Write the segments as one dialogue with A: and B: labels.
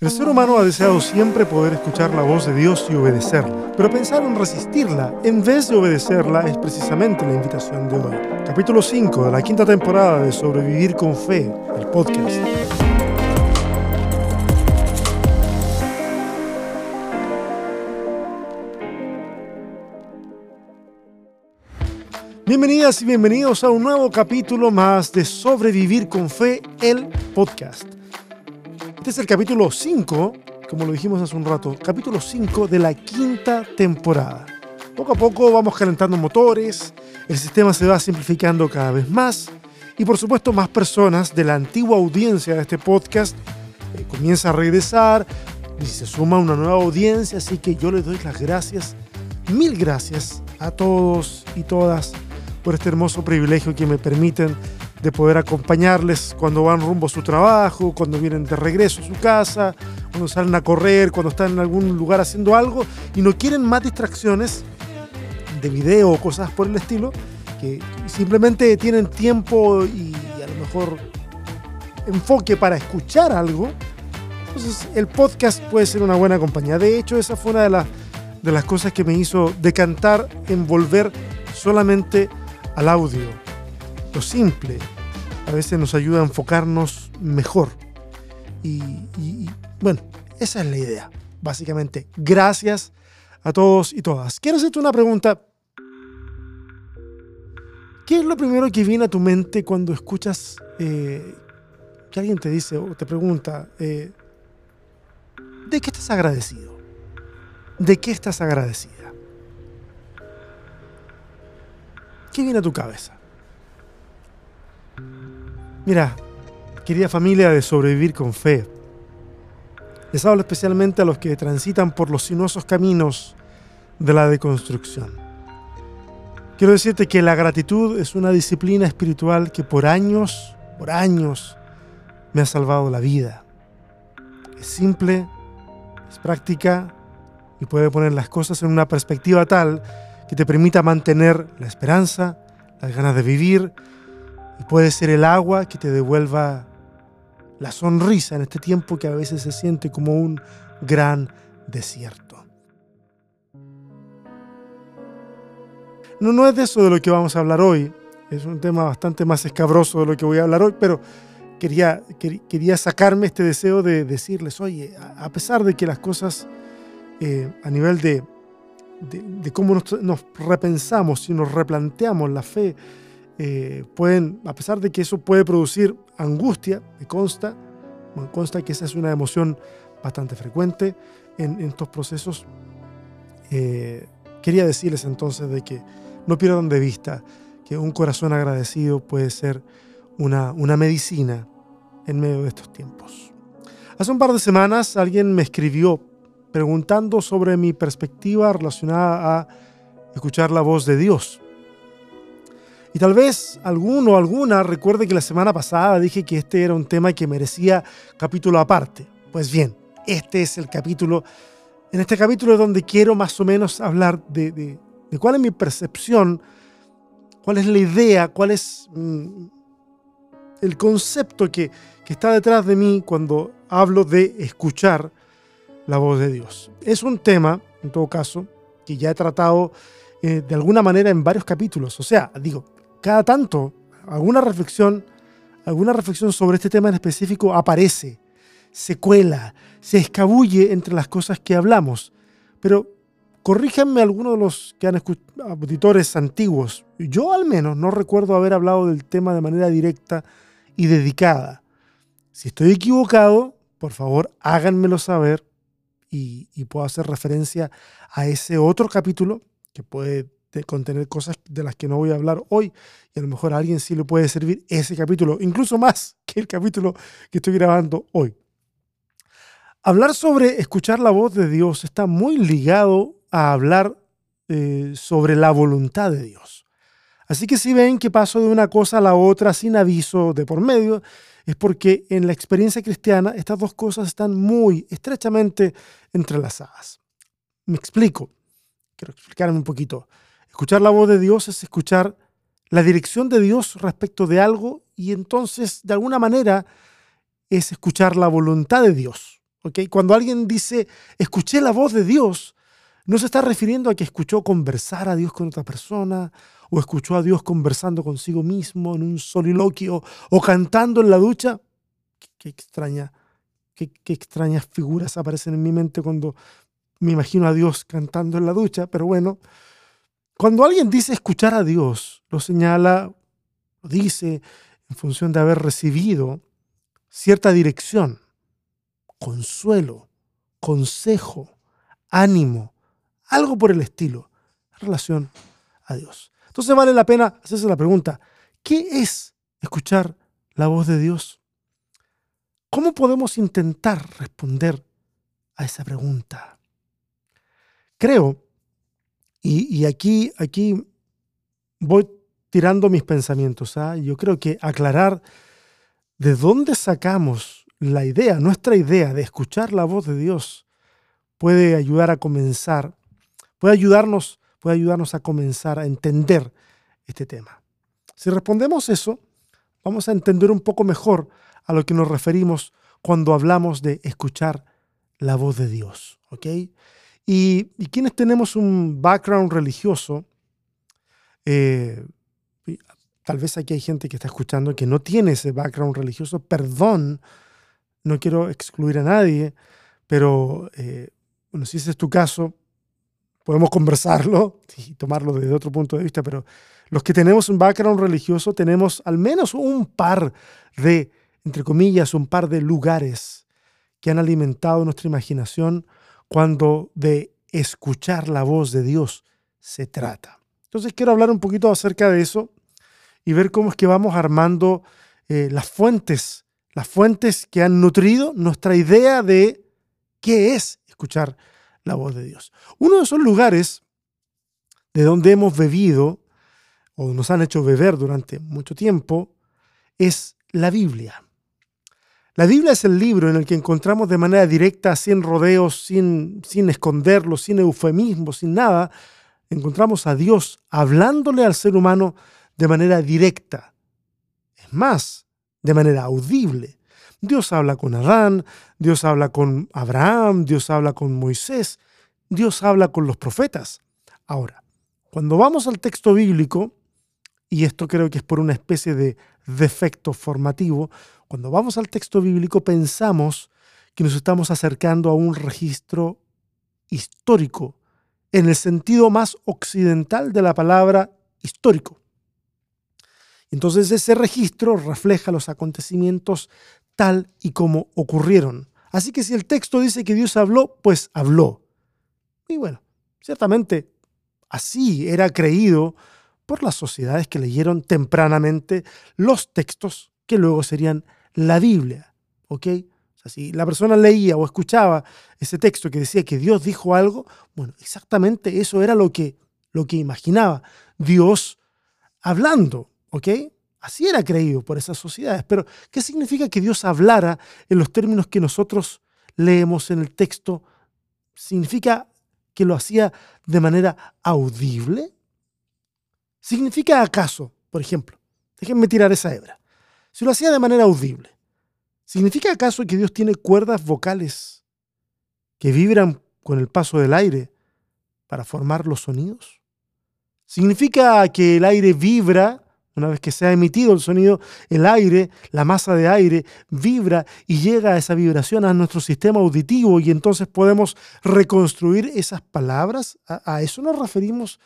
A: El ser humano ha deseado siempre poder escuchar la voz de Dios y obedecerla, pero pensar en resistirla en vez de obedecerla es precisamente la invitación de hoy. Capítulo 5 de la quinta temporada de Sobrevivir con Fe, el podcast. Bienvenidas y bienvenidos a un nuevo capítulo más de Sobrevivir con Fe, el podcast. Este es el capítulo 5, como lo dijimos hace un rato, capítulo 5 de la quinta temporada. Poco a poco vamos calentando motores, el sistema se va simplificando cada vez más y por supuesto más personas de la antigua audiencia de este podcast eh, comienza a regresar y se suma una nueva audiencia, así que yo les doy las gracias, mil gracias a todos y todas por este hermoso privilegio que me permiten de poder acompañarles cuando van rumbo a su trabajo, cuando vienen de regreso a su casa, cuando salen a correr, cuando están en algún lugar haciendo algo y no quieren más distracciones de video o cosas por el estilo, que simplemente tienen tiempo y a lo mejor enfoque para escuchar algo. Entonces el podcast puede ser una buena compañía. De hecho, esa fue una de las, de las cosas que me hizo decantar en volver solamente al audio lo simple a veces nos ayuda a enfocarnos mejor. Y, bueno, esa es la idea, básicamente. Gracias a todos y todas. Quiero hacerte una pregunta. ¿Qué es lo primero que viene a tu mente cuando escuchas eh, que alguien te dice o te pregunta, eh, ¿de qué estás agradecido? ¿De qué estás agradecida? ¿Qué viene a tu cabeza? Mira, querida familia de sobrevivir con fe, les hablo especialmente a los que transitan por los sinuosos caminos de la deconstrucción. Quiero decirte que la gratitud es una disciplina espiritual que por años, por años, me ha salvado la vida. Es simple, es práctica y puede poner las cosas en una perspectiva tal que te permita mantener la esperanza, las ganas de vivir y puede ser el agua que te devuelva la sonrisa en este tiempo que a veces se siente como un gran desierto. No, no es de eso de lo que vamos a hablar hoy. Es un tema bastante más escabroso de lo que voy a hablar hoy, pero quería, quería sacarme este deseo de decirles, oye, a pesar de que las cosas eh, a nivel de, de, cómo nos, nos, repensamos y nos replanteamos la fe, eh, pueden, a pesar de que eso puede producir angustia, me consta, me consta que esa es una emoción bastante frecuente en, estos procesos, eh, quería decirles entonces de que no pierdan de vista que un corazón agradecido puede ser una, una medicina en medio de estos tiempos. Hace un par de semanas alguien me escribió preguntando sobre mi perspectiva relacionada a escuchar la voz de Dios. Y tal vez alguno o alguna recuerde que la semana pasada dije que este era un tema que merecía capítulo aparte. Pues bien, este es el capítulo. En este capítulo es donde quiero más o menos hablar de, cuál es mi percepción, cuál es la idea, cuál es mm, el concepto que, que está detrás de mí cuando hablo de escuchar la voz de Dios. Es un tema, en todo caso, que ya he tratado eh, de alguna manera en varios capítulos. O sea, digo, cada tanto alguna reflexión, alguna reflexión sobre este tema en específico aparece, se cuela, se escabulle entre las cosas que hablamos. Pero corríjanme algunos de los que han escuchado, auditores antiguos. Yo al menos no recuerdo haber hablado del tema de manera directa y dedicada. Si estoy equivocado, por favor háganmelo saber y, y puedo hacer referencia a ese otro capítulo que puede de contener cosas de las que no voy a hablar hoy y a lo mejor a alguien sí le puede servir ese capítulo, incluso más que el capítulo que estoy grabando hoy. Hablar sobre escuchar la voz de Dios está muy ligado a hablar eh, sobre la voluntad de Dios. Así que si ven que paso de una cosa a la otra sin aviso de por medio, es porque en la experiencia cristiana estas dos cosas están muy estrechamente entrelazadas. Me explico. Quiero explicarme un poquito. Escuchar la voz de Dios es escuchar la dirección de Dios respecto de algo y entonces de alguna manera es escuchar la voluntad de Dios ¿ok? Cuando alguien dice, escuché la voz de Dios, no se está refiriendo a que escuchó conversar a Dios con otra persona o escuchó a Dios conversando consigo mismo en un soliloquio o cantando en la ducha. Qué, extraña, qué, qué extrañas figuras aparecen en mi mente cuando me imagino a Dios cantando en la ducha, pero bueno, cuando alguien dice escuchar a Dios, lo señala, lo dice en función de haber recibido cierta dirección, consuelo, consejo, ánimo, algo por el estilo, en relación a Dios. Entonces vale la pena hacerse la pregunta, ¿qué es escuchar la voz de Dios? ¿Cómo podemos intentar responder a esa pregunta? Creo y, aquí, aquí voy tirando mis pensamientos. ¿ah? Yo creo que aclarar de dónde sacamos la idea, nuestra idea de escuchar la voz de Dios, puede ayudar a comenzar, puede ayudarnos, puede ayudarnos a comenzar a entender este tema. Si respondemos eso, vamos a entender un poco mejor a lo que nos referimos cuando hablamos de escuchar la voz de Dios. ¿ok? Y, quienes tenemos un background religioso, eh, tal vez aquí hay gente que está escuchando que no tiene ese background religioso, perdón, no quiero excluir a nadie, pero eh, bueno, si ese es tu caso, podemos conversarlo y tomarlo desde otro punto de vista, pero los que tenemos un background religioso tenemos al menos un par de, entre comillas, un par de lugares que han alimentado nuestra imaginación cuando de escuchar la voz de Dios se trata. Entonces quiero hablar un poquito acerca de eso y ver cómo es que vamos armando eh, las fuentes, las fuentes que han nutrido nuestra idea de qué es escuchar la voz de Dios. Uno de esos lugares de donde hemos bebido o nos han hecho beber durante mucho tiempo es la Biblia. La Biblia es el libro en el que encontramos de manera directa, sin rodeos, sin, sin esconderlo, sin eufemismo, sin nada, encontramos a Dios hablándole al ser humano de manera directa. Es más, de manera audible. Dios habla con Adán, Dios habla con Abraham, Dios habla con Moisés, Dios habla con los profetas. Ahora, cuando vamos al texto bíblico, y esto creo que es por una especie de defecto formativo, cuando vamos al texto bíblico pensamos que nos estamos acercando a un registro histórico, en el sentido más occidental de la palabra histórico. Entonces ese registro refleja los acontecimientos tal y como ocurrieron. Así que si el texto dice que Dios habló, pues habló. Y bueno, ciertamente así era creído por las sociedades que leyeron tempranamente los textos que luego serían la Biblia. ¿Ok? O sea, si la persona leía o escuchaba ese texto que decía que Dios dijo algo, bueno, exactamente eso era lo que, lo que imaginaba Dios hablando. ¿Ok? Así era creído por esas sociedades. Pero, ¿qué significa que Dios hablara en los términos que nosotros leemos en el texto? ¿Significa que lo hacía de manera audible? ¿Significa acaso, por ejemplo, déjenme tirar esa hebra, si lo hacía de manera audible, ¿significa acaso que Dios tiene cuerdas vocales que vibran con el paso del aire para formar los sonidos? ¿Significa que el aire vibra una vez que se ha emitido el sonido, el aire, la masa de aire, vibra y llega a esa vibración a nuestro sistema auditivo y entonces podemos reconstruir esas palabras. ¿A, eso nos referimos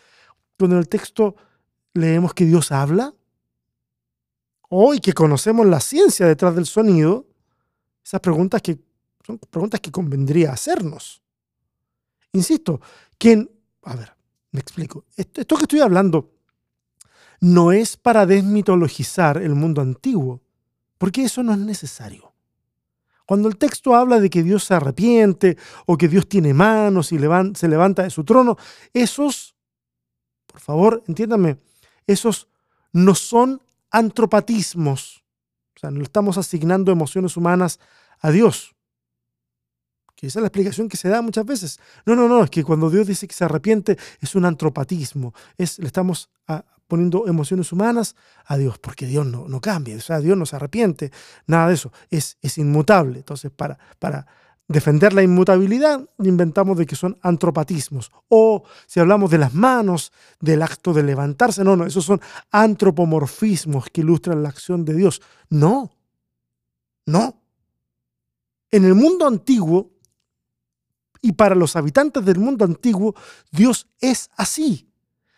A: cuando en el texto leemos que Dios habla? Hoy que conocemos la ciencia detrás del sonido, esas preguntas que son preguntas que convendría hacernos. Insisto, ¿quién? A ver, me explico. Esto, que estoy hablando no es para desmitologizar el mundo antiguo, porque eso no es necesario. Cuando el texto habla de que Dios se arrepiente o que Dios tiene manos y se levanta de su trono, esos, por favor, entiéndame, esos no son antropatismos. O sea, no estamos asignando emociones humanas a Dios. Que esa es la explicación que se da muchas veces. No, no, no, es que cuando Dios dice que se arrepiente es un antropatismo. Es, le estamos ah, poniendo emociones humanas a Dios, porque Dios no, no cambia, o sea, Dios no se arrepiente, nada de eso, es, es inmutable. Entonces, para, para defender la inmutabilidad, inventamos de que son antropatismos. O si hablamos de las manos, del acto de levantarse, no, no, esos son antropomorfismos que ilustran la acción de Dios. No, no. En el mundo antiguo y para los habitantes del mundo antiguo, Dios es así.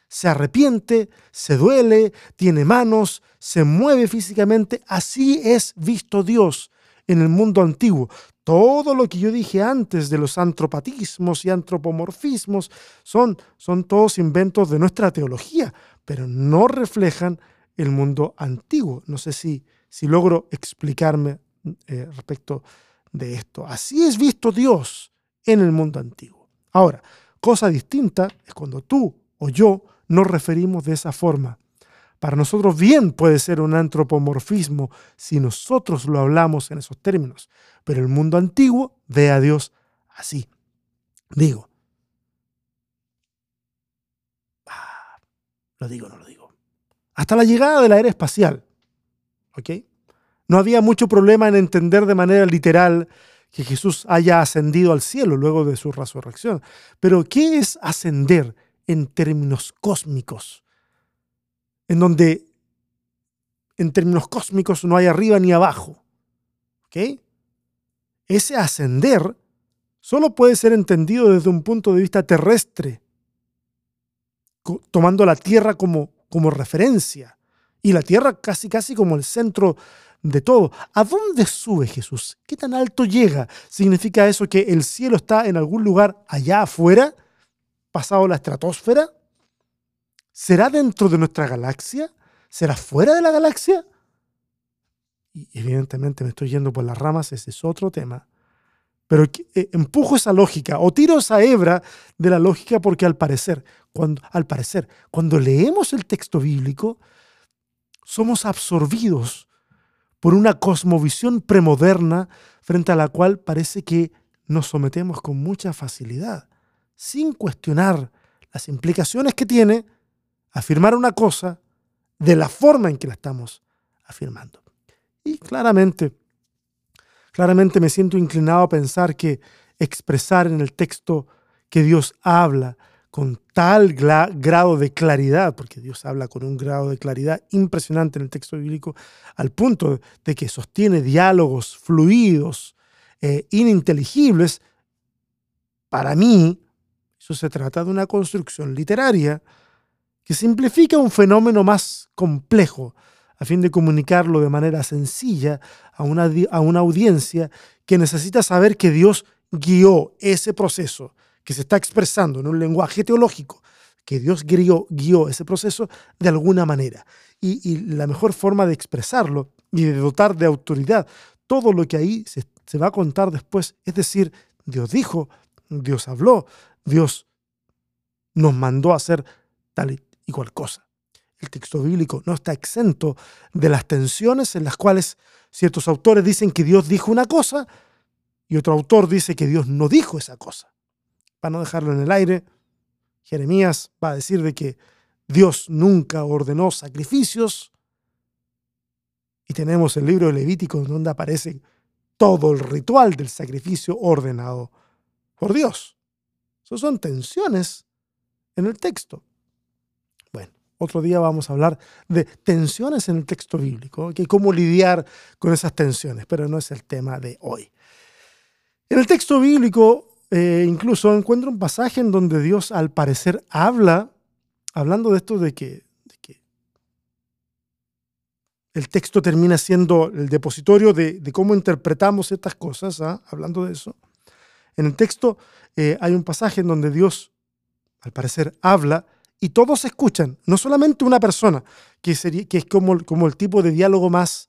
A: Se arrepiente, se duele, tiene manos, se mueve físicamente. Así es visto Dios en el mundo antiguo. Todo lo que yo dije antes de los antropatismos y antropomorfismos son, son todos inventos de nuestra teología, pero no reflejan el mundo antiguo. No sé si, si logro explicarme eh, respecto de esto. Así es visto Dios en el mundo antiguo. Ahora, cosa distinta es cuando tú o yo nos referimos de esa forma para nosotros bien puede ser un antropomorfismo si nosotros lo hablamos en esos términos, pero el mundo antiguo ve a Dios así. Digo, ah, lo digo, no lo digo. Hasta la llegada de la era espacial, ¿ok? No había mucho problema en entender de manera literal que Jesús haya ascendido al cielo luego de su resurrección. Pero, ¿qué es ascender en términos cósmicos? En donde en términos cósmicos no hay arriba ni abajo. ¿Ok? Ese ascender solo puede ser entendido desde un punto de vista terrestre, tomando la Tierra como, como referencia y la Tierra casi casi como el centro de todo. ¿A dónde sube Jesús? ¿Qué tan alto llega? ¿Significa eso que el cielo está en algún lugar allá afuera, pasado la estratosfera? ¿Será dentro de nuestra galaxia? ¿Será fuera de la galaxia? Y evidentemente me estoy yendo por las ramas, ese es otro tema. Pero eh, empujo esa lógica o tiro esa hebra de la lógica porque al parecer, cuando, al parecer, cuando leemos el texto bíblico, somos absorbidos por una cosmovisión premoderna frente a la cual parece que nos sometemos con mucha facilidad, sin cuestionar las implicaciones que tiene afirmar una cosa de la forma en que la estamos afirmando. Y claramente, claramente me siento inclinado a pensar que expresar en el texto que Dios habla con tal grado de claridad, porque Dios habla con un grado de claridad impresionante en el texto bíblico, al punto de que sostiene diálogos fluidos, e ininteligibles, para mí, eso se trata de una construcción literaria que simplifica un fenómeno más complejo a fin de comunicarlo de manera sencilla a una, a una audiencia que necesita saber que Dios guió ese proceso que se está expresando en un lenguaje teológico, que Dios guió, guió ese proceso de alguna manera. Y, la mejor forma de expresarlo y de dotar de autoridad todo lo que ahí se, se va a contar después, es decir, Dios dijo, Dios habló, Dios nos mandó a hacer tal y igual cosa. El texto bíblico no está exento de las tensiones en las cuales ciertos autores dicen que Dios dijo una cosa y otro autor dice que Dios no dijo esa cosa. Para no dejarlo en el aire, Jeremías va a decir de que Dios nunca ordenó sacrificios. Y tenemos el libro de Levítico donde aparece todo el ritual del sacrificio ordenado por Dios. Esas son tensiones en el texto. Otro día vamos a hablar de tensiones en el texto bíblico, y cómo lidiar con esas tensiones, pero no es el tema de hoy. En el texto bíblico eh, incluso encuentro un pasaje en donde Dios al parecer habla, hablando de esto de que, el texto termina siendo el depositorio de, cómo interpretamos estas cosas, ¿ah? hablando de eso. En el texto eh, hay un pasaje en donde Dios, al parecer, habla y todos escuchan, no solamente una persona, que, sería, que es como, como el tipo de diálogo más,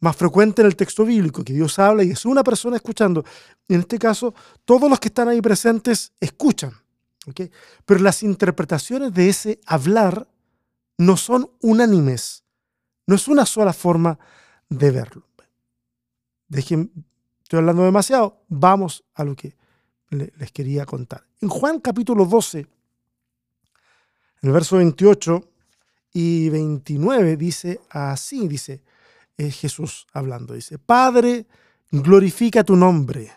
A: más frecuente en el texto bíblico, que Dios habla y es una persona escuchando. En este caso, todos los que están ahí presentes escuchan. Pero las interpretaciones de ese hablar no son unánimes, no es una sola forma de verlo. Dejen, estoy hablando demasiado, vamos a lo que les quería contar. En Juan capítulo 12, en el verso 28 y 29 dice así, dice es Jesús hablando, dice, Padre, glorifica tu nombre.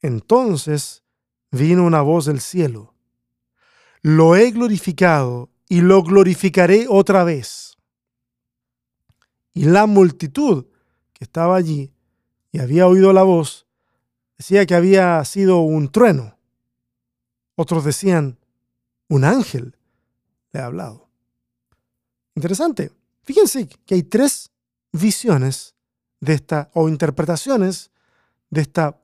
A: Entonces vino una voz del cielo. Lo he glorificado y lo glorificaré otra vez. Y la multitud que estaba allí y había oído la voz decía que había sido un trueno. Otros decían, un ángel le ha hablado. Interesante. Fíjense que hay tres visiones de esta, o interpretaciones de esta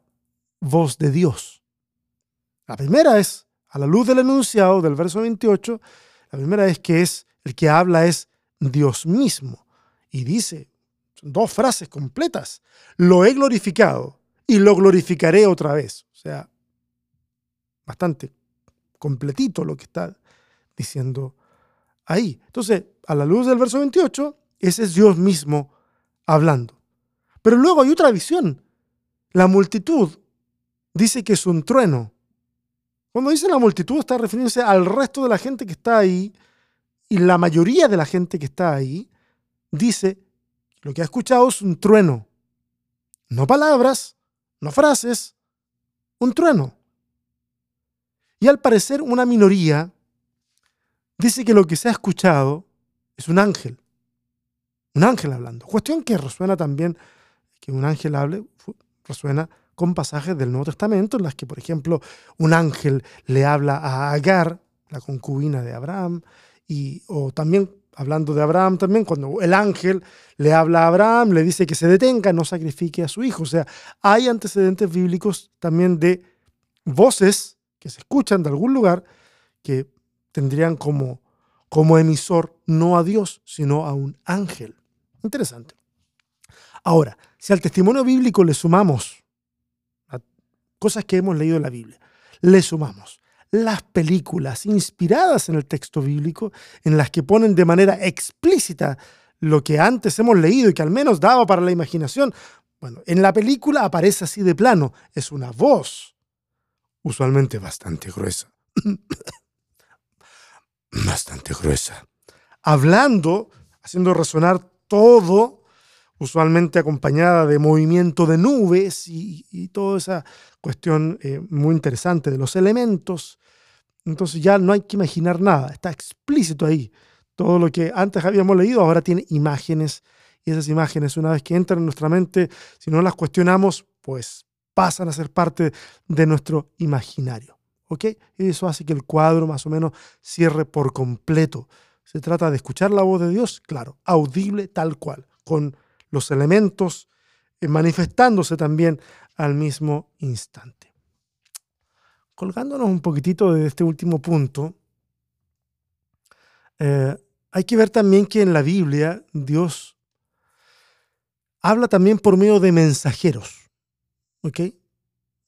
A: voz de Dios. La primera es, a la luz del enunciado del verso 28, la primera es que es el que habla es Dios mismo. Y dice, son dos frases completas, lo he glorificado y lo glorificaré otra vez. O sea, bastante completito lo que está diciendo ahí. Entonces, a la luz del verso 28, ese es Dios mismo hablando. Pero luego hay otra visión. La multitud dice que es un trueno. Cuando dice la multitud está refiriéndose al resto de la gente que está ahí y la mayoría de la gente que está ahí dice lo que ha escuchado es un trueno. No palabras, no frases, un trueno. Y al parecer una minoría dice que lo que se ha escuchado es un ángel. Un ángel hablando. Cuestión que resuena también, que un ángel hable, resuena con pasajes del Nuevo Testamento en las que, por ejemplo, un ángel le habla a Agar, la concubina de Abraham, y, o también, hablando de Abraham también, cuando el ángel le habla a Abraham, le dice que se detenga, no sacrifique a su hijo. O sea, hay antecedentes bíblicos también de voces que se escuchan de algún lugar que tendrían como, como emisor no a Dios, sino a un ángel. Interesante. Ahora, si al testimonio bíblico le sumamos cosas que hemos leído en la Biblia. Le sumamos las películas inspiradas en el texto bíblico, en las que ponen de manera explícita lo que antes hemos leído y que al menos daba para la imaginación. Bueno, en la película aparece así de plano, es una voz, usualmente bastante gruesa. bastante gruesa. Hablando, haciendo resonar todo usualmente acompañada de movimiento de nubes y, toda esa cuestión eh, muy interesante de los elementos. Entonces ya no hay que imaginar nada, está explícito ahí. Todo lo que antes habíamos leído ahora tiene imágenes y esas imágenes una vez que entran en nuestra mente, si no las cuestionamos, pues pasan a ser parte de nuestro imaginario. ¿Ok? Y eso hace que el cuadro más o menos cierre por completo. Se trata de escuchar la voz de Dios, claro, audible tal cual, con los elementos eh, manifestándose también al mismo instante. Colgándonos un poquitito de este último punto, eh, hay que ver también que en la Biblia Dios habla también por medio de mensajeros. ¿Ok?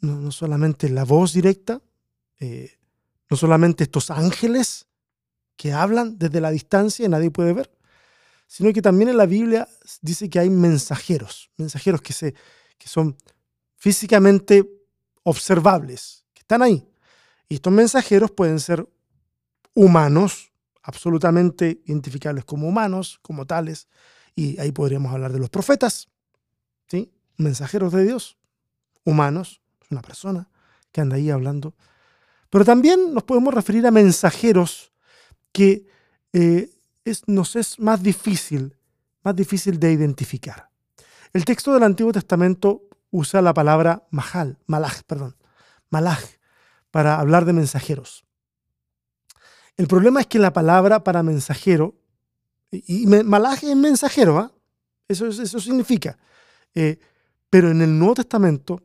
A: No, solamente la voz directa, eh, no solamente estos ángeles que hablan desde la distancia y nadie puede ver, sino que también en la Biblia dice que hay mensajeros, mensajeros que, se, que son físicamente observables, que están ahí. Y estos mensajeros pueden ser humanos, absolutamente identificables como humanos, como tales, y ahí podríamos hablar de los profetas, ¿sí? mensajeros de Dios, humanos, una persona que anda ahí hablando. Pero también nos podemos referir a mensajeros que eh, nos es más difícil, más difícil de identificar. El texto del Antiguo Testamento usa la palabra mahal, malaj, perdón, malaj, para hablar de mensajeros. El problema es que la palabra para mensajero, y, malaj es mensajero, ¿ah? eso, eso significa, eh, pero en el Nuevo Testamento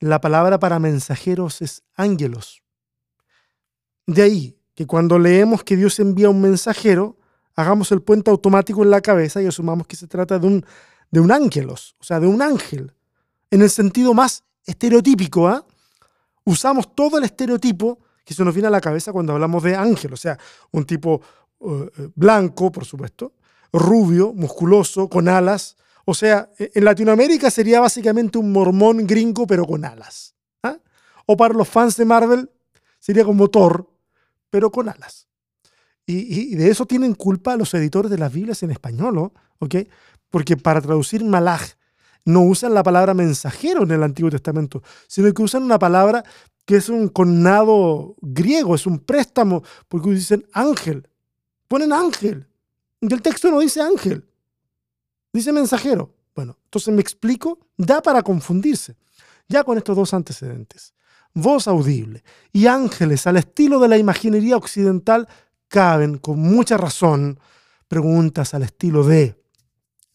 A: la palabra para mensajeros es ángelos. De ahí que cuando leemos que Dios envía un mensajero, hagamos el puente automático en la cabeza y asumamos que se trata de un, de un ángelos, o sea, de un ángel, en el sentido más estereotípico. ¿ah? Usamos todo el estereotipo que se nos viene a la cabeza cuando hablamos de ángel, o sea, un tipo eh, eh, blanco, por supuesto, rubio, musculoso, con alas. O sea, e, en Latinoamérica sería básicamente un mormón gringo, pero con alas. ¿ah? O para los fans de Marvel, sería como Thor, pero con alas. Y, de eso tienen culpa los editores de las Biblias en español, ¿ok? Porque para traducir malaj no usan la palabra mensajero en el Antiguo Testamento, sino que usan una palabra que es un connado griego, es un préstamo, porque dicen ángel. Ponen ángel. Y el texto no dice ángel, dice mensajero. Bueno, entonces me explico, da para confundirse. Ya con estos dos antecedentes, voz audible y ángeles al estilo de la imaginería occidental caben con mucha razón preguntas al estilo de,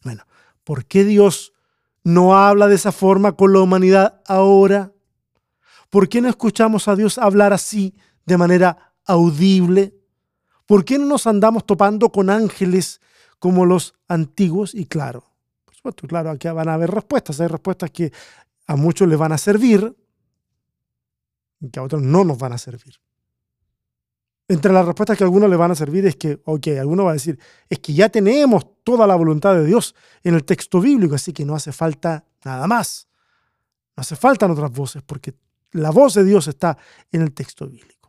A: bueno, ¿por qué Dios no habla de esa forma con la humanidad ahora? ¿Por qué no escuchamos a Dios hablar así, de manera audible? ¿Por qué no nos andamos topando con ángeles como los antiguos? Y claro, por supuesto, claro, aquí van a haber respuestas. Hay respuestas que a muchos les van a servir y que a otros no nos van a servir. Entre las respuestas que a algunos le van a servir es que, ok, alguno va a decir, es que ya tenemos toda la voluntad de Dios en el texto bíblico, así que no hace falta nada más. No hace falta otras voces, porque la voz de Dios está en el texto bíblico.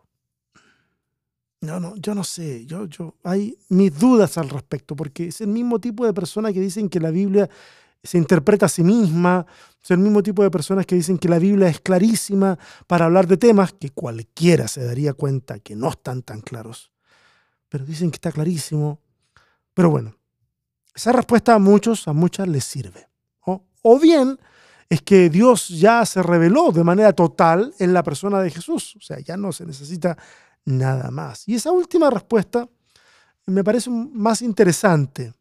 A: No, no, yo no sé, yo, yo, hay mis dudas al respecto, porque es el mismo tipo de personas que dicen que la Biblia se interpreta a sí misma, es el mismo tipo de personas que dicen que la Biblia es clarísima para hablar de temas que cualquiera se daría cuenta que no están tan claros, pero dicen que está clarísimo. Pero bueno, esa respuesta a muchos, a muchas les sirve. O bien es que Dios ya se reveló de manera total en la persona de Jesús, o sea, ya no se necesita nada más. Y esa última respuesta me parece más interesante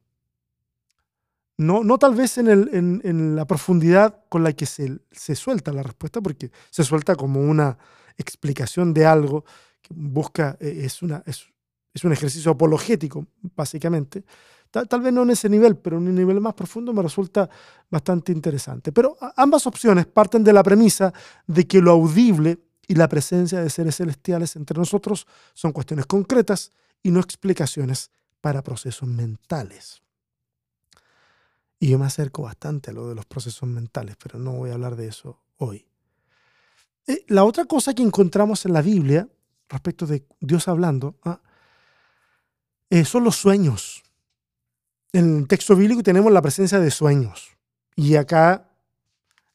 A: no, no tal vez en, el, en, la profundidad con la que se, se, suelta la respuesta, porque se suelta como una explicación de algo que busca, eh, es, una, es, es un ejercicio apologético, básicamente. Tal, tal, vez no en ese nivel, pero en un nivel más profundo me resulta bastante interesante. Pero ambas opciones parten de la premisa de que lo audible y la presencia de seres celestiales entre nosotros son cuestiones concretas y no explicaciones para procesos mentales. Y yo me acerco bastante a lo de los procesos mentales, pero no voy a hablar de eso hoy. Eh, la otra cosa que encontramos en la Biblia, respecto de Dios hablando, ah, eh, son los sueños. En el texto bíblico tenemos la presencia de sueños. Y acá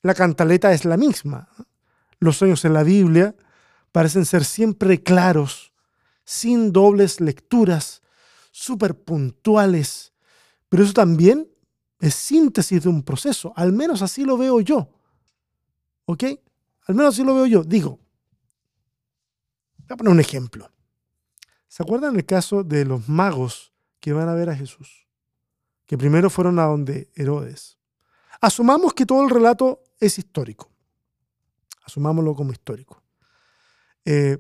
A: la cantaleta es la misma. Los sueños en la Biblia parecen ser siempre claros, sin dobles lecturas, súper puntuales. Pero eso también es síntesis de un proceso. Al menos así lo veo yo. ¿Ok? Al menos así lo veo yo. Digo, voy a poner un ejemplo. ¿Se acuerdan el caso de los magos que van a ver a Jesús? Que primero fueron a donde Herodes. Asumamos que todo el relato es histórico. Asumámoslo como histórico. Eh,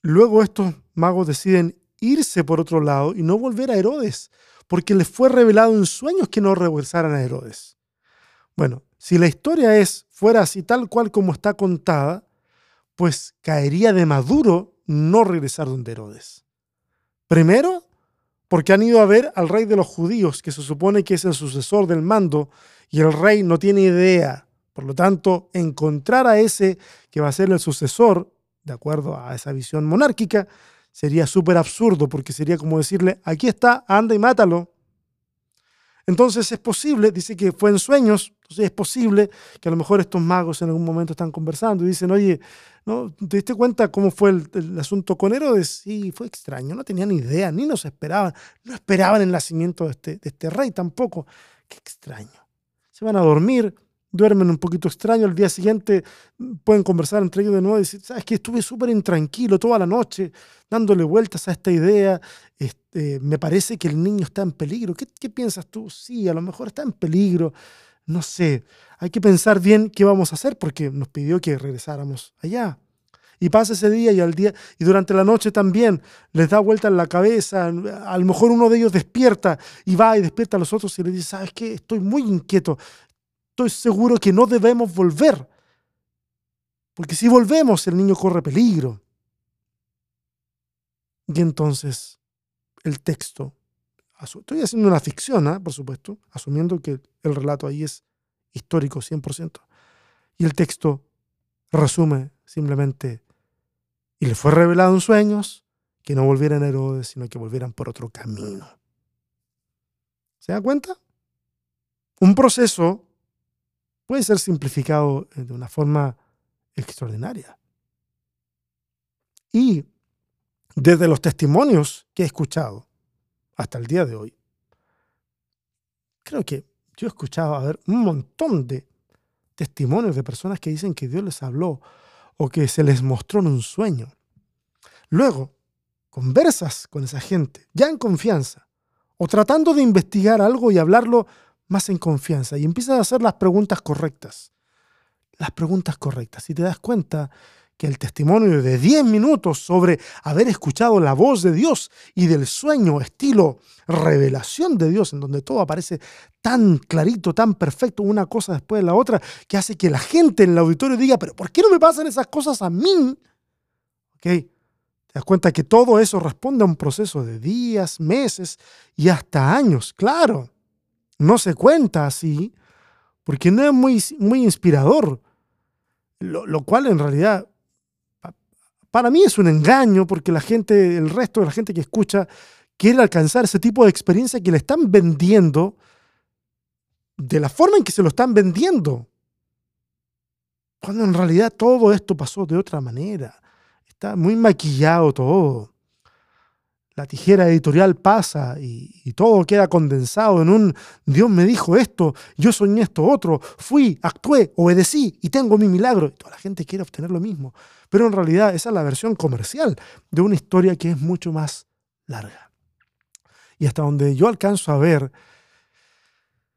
A: luego estos magos deciden irse por otro lado y no volver a Herodes, porque les fue revelado en sueños que no regresaran a Herodes. Bueno, si la historia es fuera así tal cual como está contada, pues caería de maduro no regresar donde Herodes. Primero, porque han ido a ver al rey de los judíos, que se supone que es el sucesor del mando, y el rey no tiene idea. Por lo tanto, encontrar a ese que va a ser el sucesor, de acuerdo a esa visión monárquica, sería súper absurdo porque sería como decirle, aquí está, anda y mátalo. Entonces es posible, dice que fue en sueños, entonces es posible que a lo mejor estos magos en algún momento están conversando y dicen, oye, ¿no? ¿te diste cuenta cómo fue el, asunto con Herodes? Sí, fue extraño, no tenían ni idea, ni nos esperaban, no esperaban el nacimiento de este, de este rey tampoco. Qué extraño. Se van a dormir, duermen un poquito extraño, al día siguiente pueden conversar entre ellos de nuevo y decir, sabes que estuve súper intranquilo toda la noche dándole vueltas a esta idea, este, me parece que el niño está en peligro. ¿Qué, ¿Qué, piensas tú? Sí, a lo mejor está en peligro, no sé, hay que pensar bien qué vamos a hacer porque nos pidió que regresáramos allá. Y pasa ese día y al día y durante la noche también les da vuelta en la cabeza. A lo mejor uno de ellos despierta y va y despierta a los otros y le dice, ¿sabes qué? Estoy muy inquieto estoy seguro que no debemos volver. Porque si volvemos, el niño corre peligro. Y entonces el texto, estoy haciendo una ficción, ¿ah? por supuesto, asumiendo que el relato ahí es histórico 100%. Y el texto resume simplemente, y le fue revelado en sueños que no volvieran a Herodes, sino que volvieran por otro camino. ¿Se da cuenta? Un proceso puede ser simplificado de una forma extraordinaria. Y desde los testimonios que he escuchado hasta el día de hoy, creo que yo he escuchado a ver un montón de testimonios de personas que dicen que Dios les habló o que se les mostró en un sueño. Luego, conversas con esa gente, ya en confianza, o tratando de investigar algo y hablarlo más en confianza, y empiezas a hacer las preguntas correctas. Las preguntas correctas. Y te das cuenta que el testimonio de 10 minutos sobre haber escuchado la voz de Dios y del sueño estilo revelación de Dios, en donde todo aparece tan clarito, tan perfecto, una cosa después de la otra, que hace que la gente en el auditorio diga, pero ¿por qué no me pasan esas cosas a mí? ¿Ok? Te das cuenta que todo eso responde a un proceso de días, meses y hasta años. Claro, no se cuenta así, porque no es muy, muy inspirador, lo, lo cual en realidad para mí es un engaño porque la gente, el resto de la gente que escucha, quiere alcanzar ese tipo de experiencia que le están vendiendo de la forma en que se lo están vendiendo. Cuando en realidad todo esto pasó de otra manera. Está muy maquillado todo la tijera editorial pasa y, todo queda condensado en un Dios me dijo esto, yo soñé esto otro, fui, actué, obedecí y tengo mi milagro. Y toda la gente quiere obtener lo mismo. Pero en realidad esa es la versión comercial de una historia que es mucho más larga. Y hasta donde yo alcanzo a ver,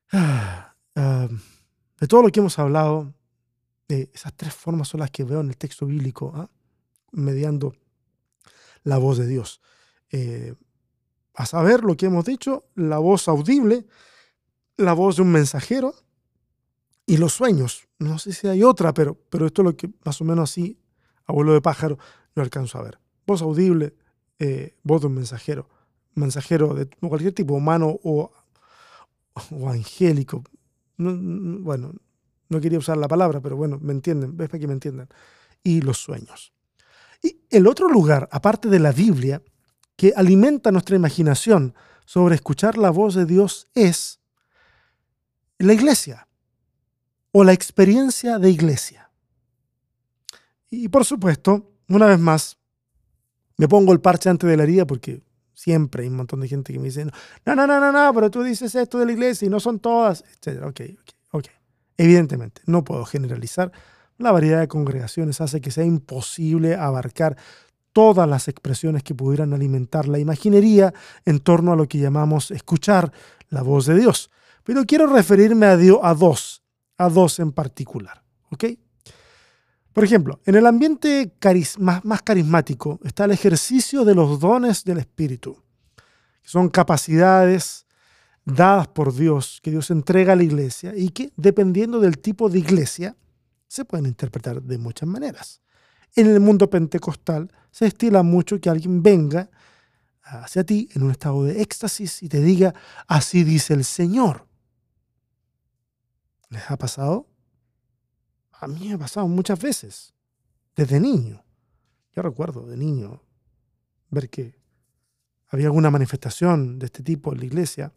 A: ah, de todo lo que hemos hablado, de esas tres formas son las que veo en el texto bíblico, ¿ah? mediando la voz de Dios. Eh, a saber lo que hemos dicho, la voz audible, la voz de un mensajero y los sueños. No sé si hay otra, pero, pero esto es lo que más o menos así, abuelo de pájaro, yo alcanzo a ver. Voz audible, eh, voz de un mensajero. Mensajero de cualquier tipo, humano o, o angélico. bueno, no quería usar la palabra, pero bueno, me entienden, ves para que me entiendan. Y los sueños. Y el otro lugar, aparte de la Biblia, que alimenta nuestra imaginación sobre escuchar la voz de Dios es la iglesia o la experiencia de iglesia. Y por supuesto, una vez más, me pongo el parche antes de la herida porque siempre hay un montón de gente que me dice, no, no, no, no, no, pero tú dices esto de la iglesia y no son todas, etc. Ok, ok, ok. Evidentemente, no puedo generalizar. La variedad de congregaciones hace que sea imposible abarcar todas las expresiones que pudieran alimentar la imaginería en torno a lo que llamamos escuchar la voz de Dios. Pero quiero referirme a, Dios, a dos, a dos en particular. ¿ok? Por ejemplo, en el ambiente más carismático está el ejercicio de los dones del Espíritu, que son capacidades dadas por Dios, que Dios entrega a la iglesia y que, dependiendo del tipo de iglesia, se pueden interpretar de muchas maneras. En el mundo pentecostal se estila mucho que alguien venga hacia ti en un estado de éxtasis y te diga, así dice el Señor. ¿Les ha pasado? A mí me ha pasado muchas veces, desde niño. Yo recuerdo de niño ver que había alguna manifestación de este tipo en la iglesia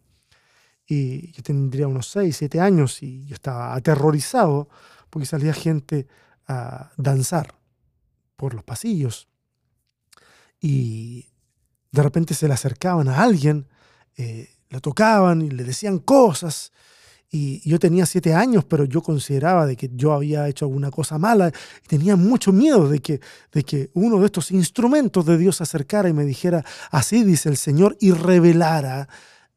A: y yo tendría unos 6, 7 años y yo estaba aterrorizado porque salía gente a danzar por los pasillos y de repente se le acercaban a alguien, eh, lo tocaban y le decían cosas. Y yo tenía siete años, pero yo consideraba de que yo había hecho alguna cosa mala y tenía mucho miedo de que, de que uno de estos instrumentos de Dios se acercara y me dijera, así dice el Señor, y revelara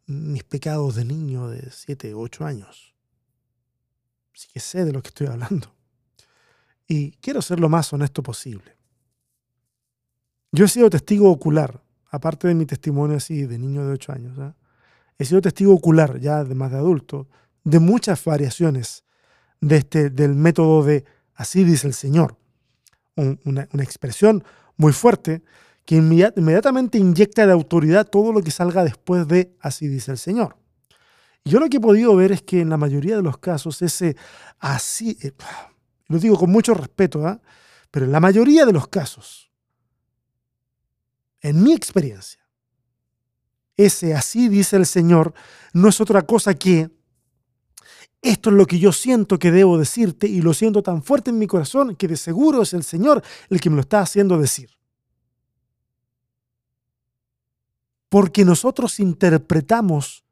A: mis pecados de niño de siete, ocho años. Así que sé de lo que estoy hablando. Y quiero ser lo más honesto posible. Yo he sido testigo ocular, aparte de mi testimonio así de niño de 8 años, ¿ah? he sido testigo ocular ya de más de adulto, de muchas variaciones de este, del método de así dice el Señor. una, expresión muy fuerte que inmediatamente inyecta de autoridad todo lo que salga después de así dice el Señor. Yo lo que he podido ver es que en la mayoría de los casos ese así, eh, lo digo con mucho respeto, ¿ah? pero en la mayoría de los casos, en mi experiencia, ese así dice el Señor no es otra cosa que esto es lo que yo siento que debo decirte y lo siento tan fuerte en mi corazón que de seguro es el Señor el que me lo está haciendo decir. Porque nosotros interpretamos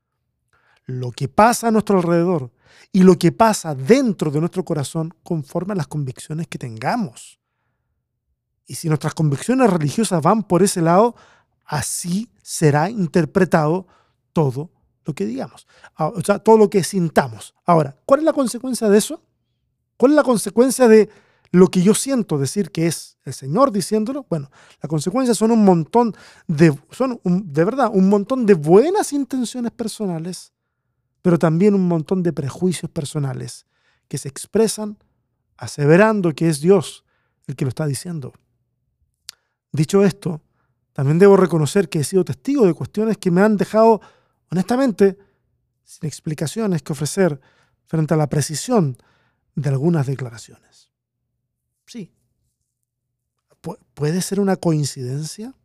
A: lo que pasa a nuestro alrededor y lo que pasa dentro de nuestro corazón conforme a las convicciones que tengamos. Y si nuestras convicciones religiosas van por ese lado, así será interpretado todo lo que digamos, ah, o sea, todo lo que sintamos. Ahora, ¿cuál es la consecuencia de eso? ¿Cuál es la consecuencia de lo que yo siento decir que es el Señor diciéndolo? Bueno, la consecuencia son un montón de, son de verdad, un montón de buenas intenciones personales, pero también un montón de prejuicios personales que se expresan aseverando que es Dios el que lo está diciendo. Dicho esto, también debo reconocer que he sido testigo de cuestiones que me han dejado, honestamente, sin explicaciones que ofrecer frente a la precisión de algunas declaraciones. Sí. ¿Puede ser una coincidencia?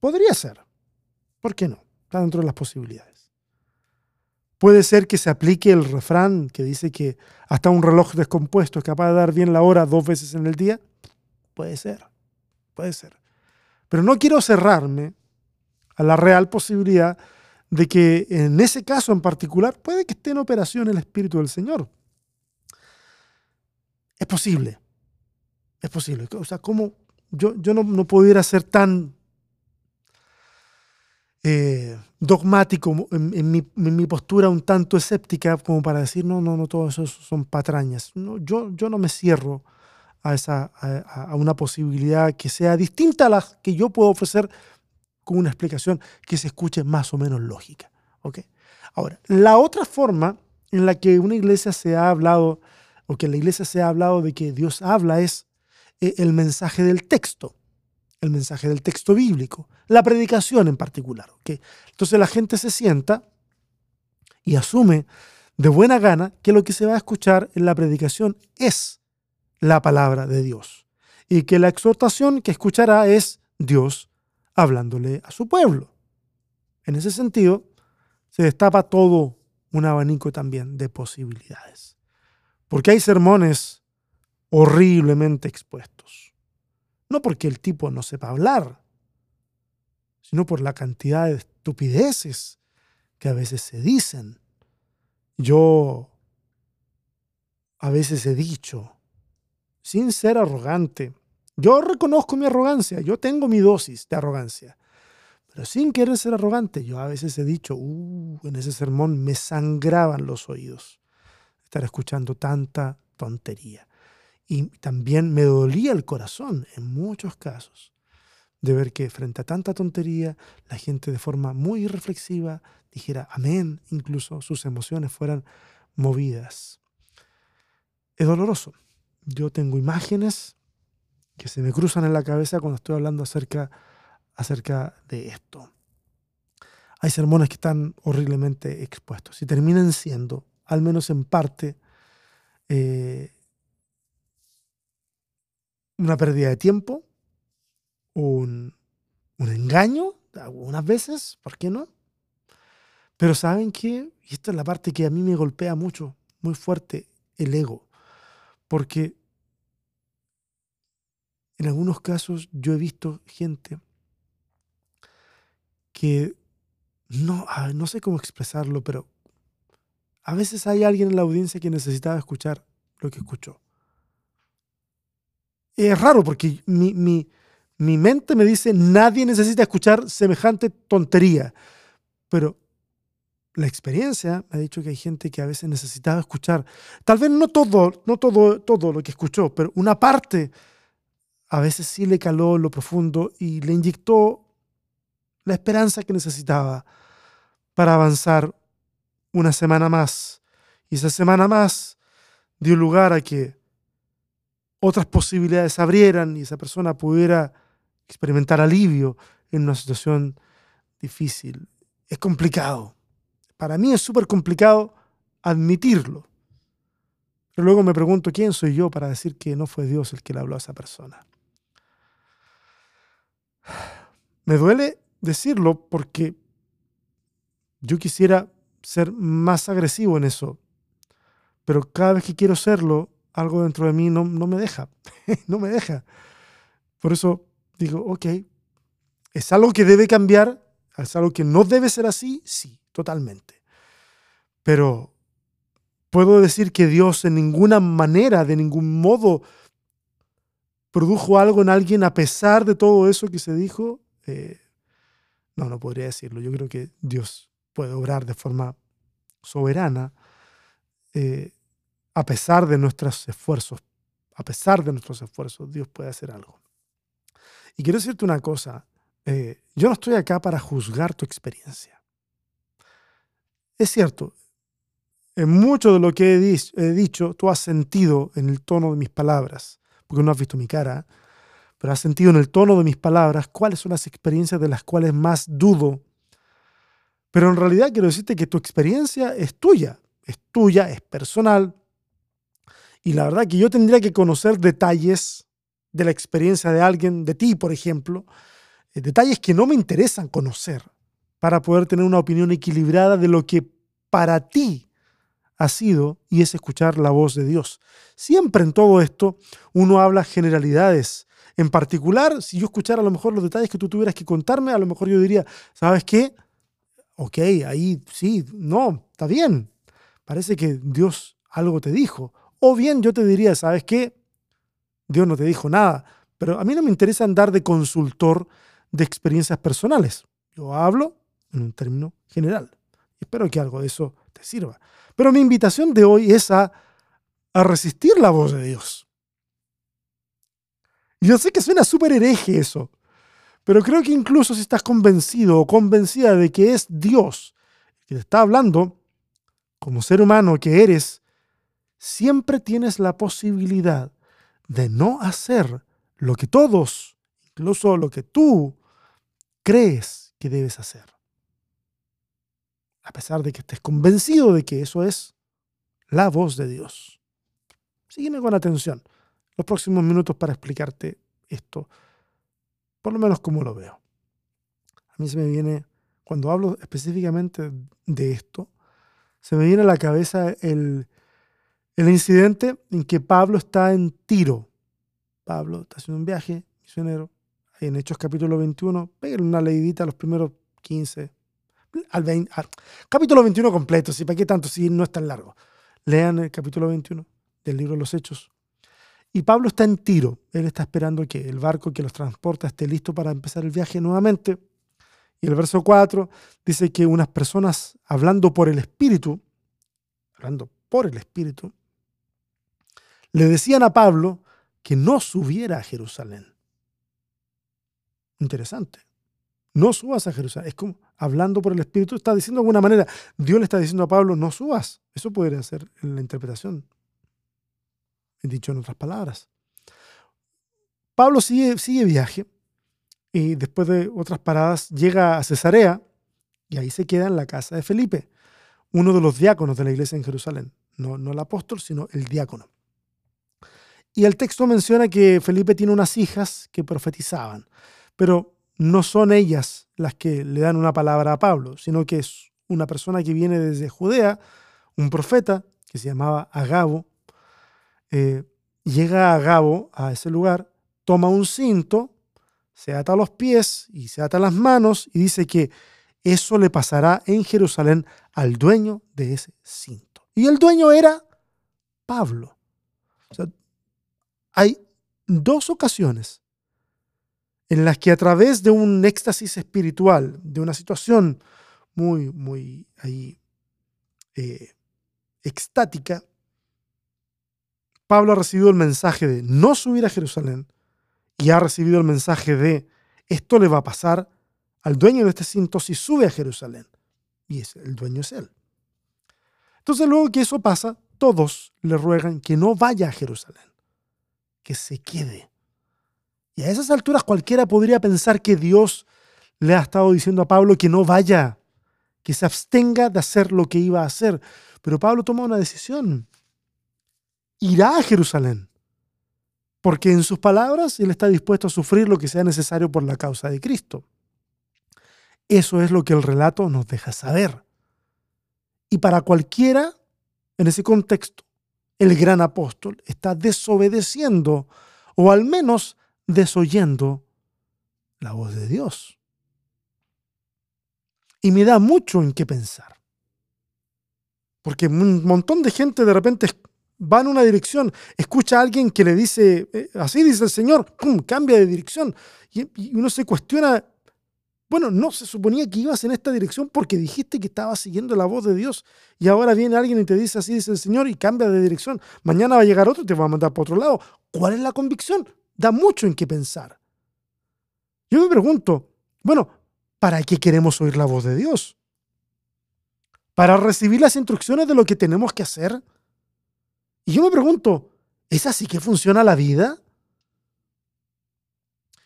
A: Podría ser. ¿Por qué no? Está dentro de las posibilidades. Puede ser que se aplique el refrán que dice que hasta un reloj descompuesto es capaz de dar bien la hora dos veces en el día. Puede ser. Puede ser. Pero no quiero cerrarme a la real posibilidad de que en ese caso en particular puede que esté en operación el Espíritu del Señor. Es posible. Es posible. O sea, ¿cómo yo, yo no, no pudiera ser tan eh, dogmático en, mi, postura un tanto escéptica como para decir, no, no, no, todo eso son patrañas. No, yo, yo no me cierro a, esa, a, una posibilidad que sea distinta a la que yo puedo ofrecer con una explicación que se escuche más o menos lógica. ¿okay? Ahora, la otra forma en la que una iglesia se ha hablado, o que la iglesia se ha hablado de que Dios habla, es eh, el mensaje del texto, el mensaje del texto bíblico, la predicación en particular. ¿okay? Entonces la gente se sienta y asume de buena gana que lo que se va a escuchar en la predicación es la palabra de Dios. Y que la exhortación que escuchará es Dios hablándole a su pueblo. En ese sentido, se destapa todo un abanico también de posibilidades. Porque hay sermones horriblemente expuestos. No porque el tipo no sepa hablar, sino por la cantidad de estupideces que a veces se dicen. Yo a veces he dicho, sin ser arrogante. Yo reconozco mi arrogancia, yo tengo mi dosis de arrogancia, pero sin querer ser arrogante, yo a veces he dicho, uh, en ese sermón me sangraban los oídos estar escuchando tanta tontería. Y también me dolía el corazón en muchos casos de ver que frente a tanta tontería, la gente de forma muy reflexiva dijera amén, incluso sus emociones fueran movidas. Es doloroso, yo tengo imágenes que se me cruzan en la cabeza cuando estoy hablando acerca, acerca de esto. Hay sermones que están horriblemente expuestos y terminan siendo, al menos en parte, eh, una pérdida de tiempo, un, un engaño, algunas veces, ¿por qué no? Pero saben que, y esta es la parte que a mí me golpea mucho, muy fuerte, el ego. Porque en algunos casos yo he visto gente que no, no sé cómo expresarlo, pero a veces hay alguien en la audiencia que necesitaba escuchar lo que escuchó. Es raro porque mi, mi, mi mente me dice, nadie necesita escuchar semejante tontería. Pero la experiencia me ha dicho que hay gente que a veces necesitaba escuchar, tal vez no todo, no todo, todo lo que escuchó, pero una parte a veces sí le caló lo profundo y le inyectó la esperanza que necesitaba para avanzar una semana más. Y esa semana más dio lugar a que otras posibilidades abrieran y esa persona pudiera experimentar alivio en una situación difícil. Es complicado, para mí es súper complicado admitirlo. Pero luego me pregunto, ¿quién soy yo para decir que no fue Dios el que le habló a esa persona? Me duele decirlo porque yo quisiera ser más agresivo en eso. pero cada vez que quiero serlo, algo dentro de mí no, no me deja, no me deja. Por eso digo, ok, ¿es algo que debe cambiar? ¿Es algo que no debe ser así? Sí, totalmente. Pero puedo decir que Dios en ninguna manera, de ningún modo, produjo algo en alguien a pesar de todo eso que se dijo. Eh, no, no podría decirlo. Yo creo que Dios puede obrar de forma soberana eh, a pesar de nuestros esfuerzos. A pesar de nuestros esfuerzos, Dios puede hacer algo. Y quiero decirte una cosa. Eh, yo no estoy acá para juzgar tu experiencia. Es cierto, en mucho de lo que he, dicho, tú has sentido en el tono de mis palabras, porque no has visto mi cara, pero has sentido en el tono de mis palabras cuáles son las experiencias de las cuales más dudo. Pero en realidad quiero decirte que tu experiencia es tuya, es tuya, es personal. Y la verdad que yo tendría que conocer detalles de la experiencia de alguien, de ti, por ejemplo, eh, detalles que no me interesan conocer para poder tener una opinión equilibrada de lo que para ti ha sido y es escuchar la voz de Dios. Siempre en todo esto uno habla generalidades. En particular, si yo escuchara a lo mejor los detalles que tú tuvieras que contarme, a lo mejor yo diría, ¿sabes qué? Ok, ahí sí, no, está bien. Parece que Dios algo te dijo. O bien yo te diría, ¿sabes qué? Dios no te dijo nada. Pero a mí no me interesa andar de consultor de experiencias personales. Yo hablo en un término general. Espero que algo de eso te sirva. Pero mi invitación de hoy es a, resistir la voz de Dios. Yo sé que suena súper hereje eso, pero creo que incluso si estás convencido o convencida de que es Dios que te está hablando, como ser humano que eres, siempre tienes la posibilidad de no hacer lo que todos, incluso lo que tú crees que debes hacer a pesar de que estés convencido de que eso es la voz de Dios. Sígueme con atención los próximos minutos para explicarte esto, por lo menos como lo veo. A mí se me viene, cuando hablo específicamente de esto, se me viene a la cabeza el, el incidente en que Pablo está en Tiro. Pablo está haciendo un viaje misionero. En Hechos capítulo 21, pégale una leidita a los primeros 15, al, capítulo 21 completo, ¿sí? ¿para qué tanto si no es tan largo? Lean el capítulo 21 del libro de los Hechos. Y Pablo está en Tiro, él está esperando que el barco que los transporta esté listo para empezar el viaje nuevamente. Y el verso 4 dice que unas personas hablando por el Espíritu, hablando por el Espíritu, le decían a Pablo que no subiera a Jerusalén. Interesante. No subas a Jerusalén. Es como, hablando por el Espíritu, está diciendo de alguna manera, Dios le está diciendo a Pablo, no subas. Eso podría ser la interpretación. Dicho en otras palabras. Pablo sigue, sigue viaje y después de otras paradas llega a Cesarea y ahí se queda en la casa de Felipe, uno de los diáconos de la iglesia en Jerusalén. No, no el apóstol, sino el diácono. Y el texto menciona que Felipe tiene unas hijas que profetizaban, pero no son ellas las que le dan una palabra a Pablo, sino que es una persona que viene desde Judea, un profeta que se llamaba Agabo, eh, llega a Agabo a ese lugar, toma un cinto, se ata los pies y se ata las manos y dice que eso le pasará en Jerusalén al dueño de ese cinto. Y el dueño era Pablo. Hay dos ocasiones en las que a través de un éxtasis espiritual, de una situación muy, muy ahí eh, extática, Pablo ha recibido el mensaje de no subir a Jerusalén y ha recibido el mensaje de esto le va a pasar al dueño de este cinto si sube a Jerusalén. Y el dueño es él. Entonces luego que eso pasa, todos le ruegan que no vaya a Jerusalén, que se quede. Y a esas alturas cualquiera podría pensar que Dios le ha estado diciendo a Pablo que no vaya, que se abstenga de hacer lo que iba a hacer. Pero Pablo toma una decisión. Irá a Jerusalén. Porque en sus palabras él está dispuesto a sufrir lo que sea necesario por la causa de Cristo. Eso es lo que el relato nos deja saber. Y para cualquiera, en ese contexto, el gran apóstol está desobedeciendo o al menos desoyendo la voz de Dios. Y me da mucho en qué pensar. Porque un montón de gente de repente va en una dirección, escucha a alguien que le dice, eh, así dice el Señor, cambia de dirección. Y, uno se cuestiona, bueno, no se suponía que ibas en esta dirección porque dijiste que estabas siguiendo la voz de Dios y ahora viene alguien y te dice, así dice el Señor, y cambia de dirección. Mañana va a llegar otro y te va a mandar para otro lado. ¿Cuál es la convicción? Da mucho en qué pensar. Yo me pregunto, bueno, ¿para qué queremos oír la voz de Dios? ¿Para recibir las instrucciones de lo que tenemos que hacer? Y yo me pregunto, ¿es así que funciona la vida?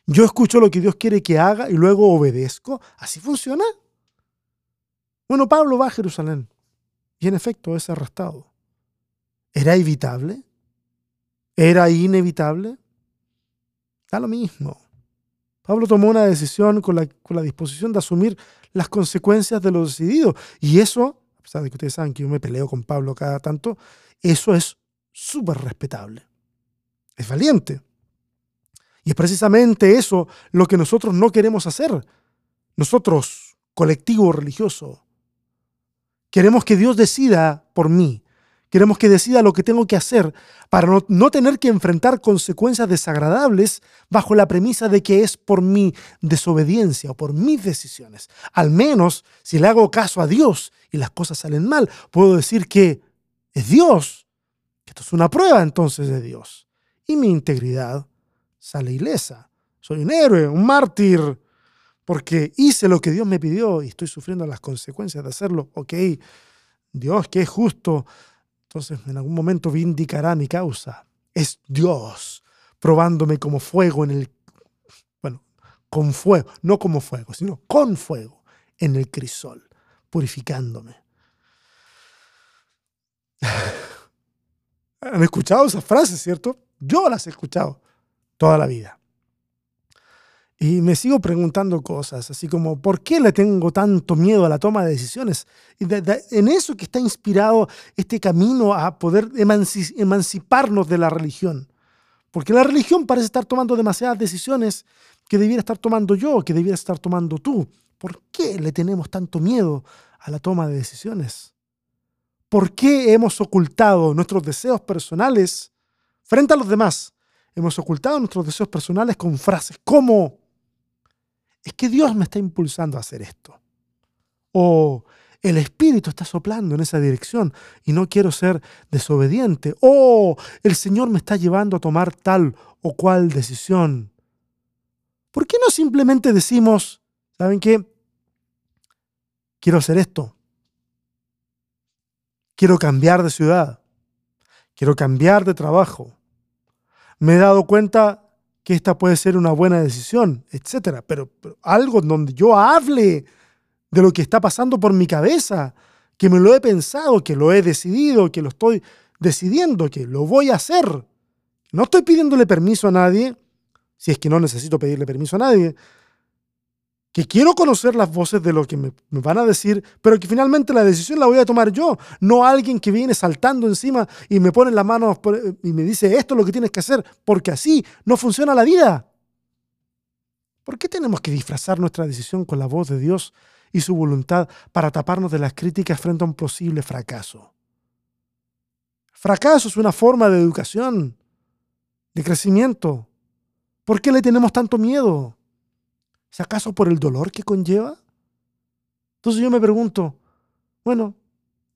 A: Yo escucho lo que Dios quiere que haga y luego obedezco. ¿Así funciona? Bueno, Pablo va a Jerusalén y en efecto es arrestado. ¿Era evitable? ¿Era inevitable? Da lo mismo. Pablo tomó una decisión con la, con la disposición de asumir las consecuencias de lo decidido. Y eso, a pesar de que ustedes saben que yo me peleo con Pablo cada tanto, eso es súper respetable. Es valiente. Y es precisamente eso lo que nosotros no queremos hacer. Nosotros, colectivo religioso, queremos que Dios decida por mí. Queremos que decida lo que tengo que hacer para no, tener que enfrentar consecuencias desagradables bajo la premisa de que es por mi desobediencia o por mis decisiones. Al menos si le hago caso a Dios y las cosas salen mal, puedo decir que es Dios esto es una prueba entonces de Dios. Y mi integridad sale ilesa. Soy un héroe, un mártir, porque hice lo que Dios me pidió y estoy sufriendo las consecuencias de hacerlo. Ok, Dios que es justo, entonces en algún momento vindicará mi causa. Es Dios probándome como fuego en el, bueno, con fuego, no como fuego, sino con fuego en el crisol, purificándome. Han escuchado esas frases, ¿cierto? Yo las he escuchado toda la vida. Y me sigo preguntando cosas, así como, ¿por qué le tengo tanto miedo a la toma de decisiones? Y en eso que está inspirado este camino a poder emanciparnos de la religión. Porque la religión parece estar tomando demasiadas decisiones que debiera estar tomando yo, que debiera estar tomando tú. ¿Por qué le tenemos tanto miedo a la toma de decisiones? ¿Por qué hemos ocultado nuestros deseos personales frente a los demás? Hemos ocultado nuestros deseos personales con frases como, es que Dios me está impulsando a hacer esto. O el Espíritu está soplando en esa dirección y no quiero ser desobediente. O el Señor me está llevando a tomar tal o cual decisión. ¿Por qué no simplemente decimos, ¿saben qué? Quiero hacer esto, Quiero cambiar de ciudad. Quiero cambiar de trabajo. Me he dado cuenta que esta puede ser una buena decisión, etc. Pero, algo donde yo hable de lo que está pasando por mi cabeza, que me lo he pensado, que lo he decidido, que lo estoy decidiendo, que lo voy a hacer. No estoy pidiéndole permiso a nadie, si es que no necesito pedirle permiso a nadie, que quiero conocer las voces de lo que me, van a decir, pero que finalmente la decisión la voy a tomar yo, no alguien que viene saltando encima y me pone las manos y me dice esto es lo que tienes que hacer, porque así no funciona la vida. ¿Por qué tenemos que disfrazar nuestra decisión con la voz de Dios y su voluntad para taparnos de las críticas frente a un posible fracaso? Fracaso es una forma de educación, de crecimiento. ¿Por qué le tenemos tanto miedo? ¿Es acaso por el dolor que conlleva? Entonces yo me pregunto, bueno,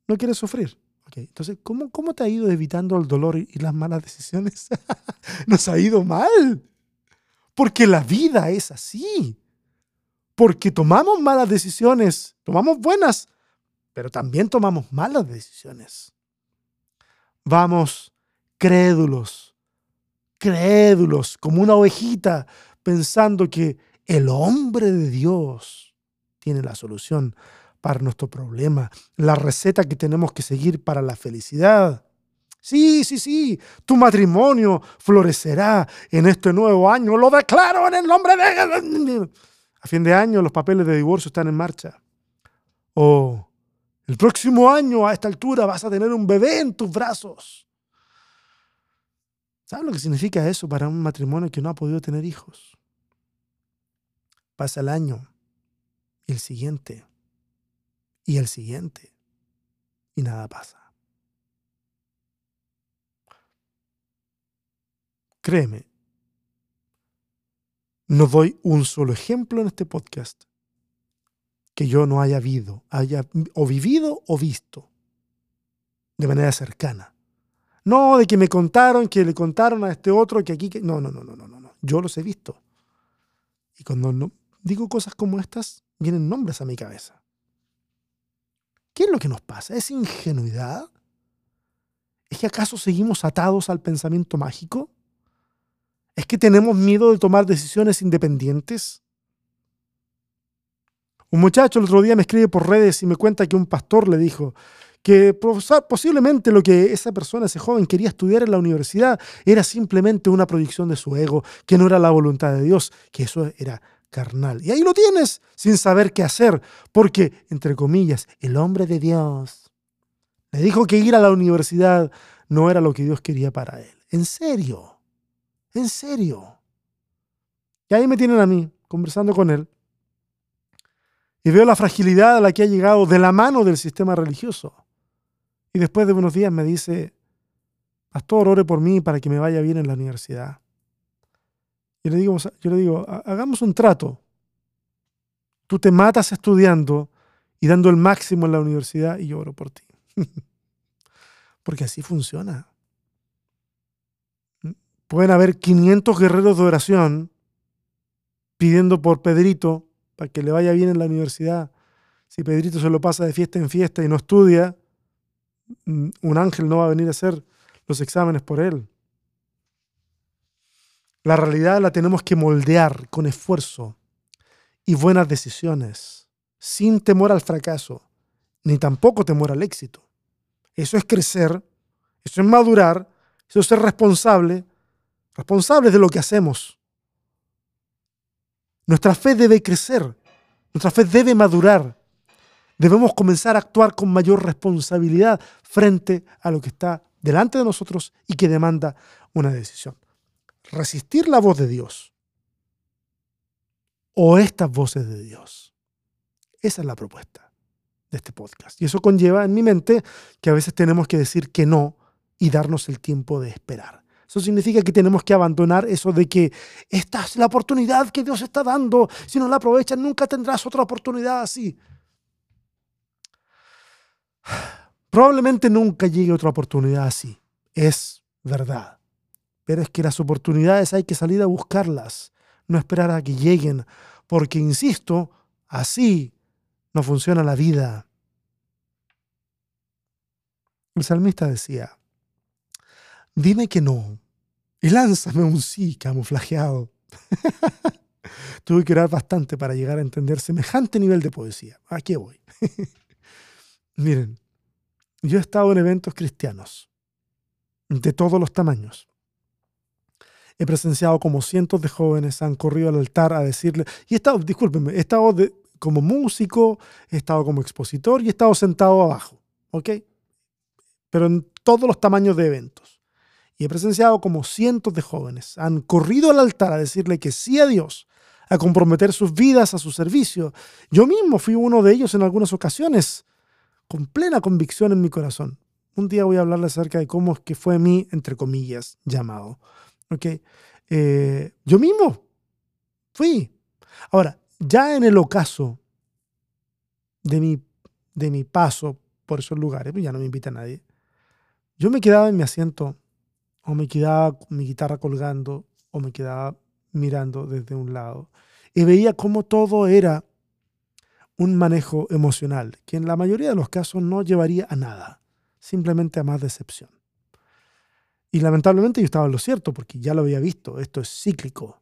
A: no quieres sufrir. entonces, ¿cómo, ¿cómo te ha ido evitando el dolor y, las malas decisiones? Nos ha ido mal. Porque la vida es así. Porque tomamos malas decisiones, tomamos buenas, pero también tomamos malas decisiones. Vamos crédulos, crédulos, como una ovejita, pensando que el hombre de Dios tiene la solución para nuestro problema, la receta que tenemos que seguir para la felicidad. Sí, sí, sí, tu matrimonio florecerá en este nuevo año. Lo declaro en el nombre de... A fin de año los papeles de divorcio están en marcha. O el próximo año a esta altura vas a tener un bebé en tus brazos. ¿Sabes lo que significa eso para un matrimonio que no ha podido tener hijos? Pasa el año, y el siguiente, y el siguiente, y nada pasa. Créeme, no doy un solo ejemplo en este podcast que yo no haya vivido, haya o vivido o visto de manera cercana. No de que me contaron, que le contaron a este otro, que aquí, que... No, no, no, no, no, no. Yo los he visto. Y cuando no, digo cosas como estas, vienen nombres a mi cabeza. ¿Qué es lo que nos pasa? ¿Es ingenuidad? ¿Es que acaso seguimos atados al pensamiento mágico? ¿Es que tenemos miedo de tomar decisiones independientes? Un muchacho el otro día me escribe por redes y me cuenta que un pastor le dijo que posiblemente lo que esa persona, ese joven, quería estudiar en la universidad era simplemente una proyección de su ego, que no era la voluntad de Dios, que eso era carnal. Y ahí lo tienes, sin saber qué hacer, porque, entre comillas, el hombre de Dios le dijo que ir a la universidad no era lo que Dios quería para él. En serio, en serio. Y ahí me tienen a mí, conversando con él, y veo la fragilidad a la que ha llegado de la mano del sistema religioso. Y después de unos días me dice, pastor, ore por mí para que me vaya bien en la universidad. Y le digo, yo le digo, hagamos un trato. Tú te matas estudiando y dando el máximo en la universidad y yo oro por ti. Porque así funciona. Pueden haber 500 guerreros de oración pidiendo por Pedrito para que le vaya bien en la universidad. Si Pedrito se lo pasa de fiesta en fiesta y no estudia, mm, un ángel no va a venir a hacer los exámenes por él. La realidad la tenemos que moldear con esfuerzo y buenas decisiones, sin temor al fracaso, ni tampoco temor al éxito. Eso es crecer, eso es madurar, eso es ser responsable, responsable de lo que hacemos. Nuestra fe debe crecer, nuestra fe debe madurar. Debemos comenzar a actuar con mayor responsabilidad frente a lo que está delante de nosotros y que demanda una decisión. Resistir la voz de Dios o estas voces de Dios. Esa es la propuesta de este podcast. Y eso conlleva en mi mente que a veces tenemos que decir que no y darnos el tiempo de esperar. Eso significa que tenemos que abandonar eso de que esta es la oportunidad que Dios está dando. Si no la aprovechas, nunca tendrás otra oportunidad así. Probablemente nunca llegue otra oportunidad así. Es verdad. Es que las oportunidades hay que salir a buscarlas, no esperar a que lleguen. Porque, insisto, así no funciona la vida. El salmista decía, dime que no y lánzame un sí camuflajeado. Tuve que orar bastante para llegar a entender semejante nivel de poesía. ¿A qué voy? Miren, yo he estado en eventos cristianos de todos los tamaños. He presenciado como cientos de jóvenes han corrido al altar a decirle, y he estado, discúlpenme, he estado como músico, he estado como expositor y he estado sentado abajo, ¿ok? Pero en todos los tamaños de eventos. Y he presenciado como cientos de jóvenes han corrido al altar a decirle que sí a Dios, a comprometer sus vidas a su servicio. Yo mismo fui uno de ellos en algunas ocasiones, con plena convicción en mi corazón. Un día voy a hablarle acerca de cómo es que fue mi, entre comillas, llamado. ¿Okay? Eh, yo mismo fui. Ahora, ya en el ocaso de mi, de mi paso por esos lugares, pues ya no me invita nadie, yo me quedaba en mi asiento o me quedaba con mi guitarra colgando, o me quedaba mirando desde un lado. Y veía cómo todo era un manejo emocional, que en la mayoría de los casos no llevaría a nada, simplemente a más decepción. Y lamentablemente yo estaba en lo cierto, porque ya lo había visto, esto es cíclico.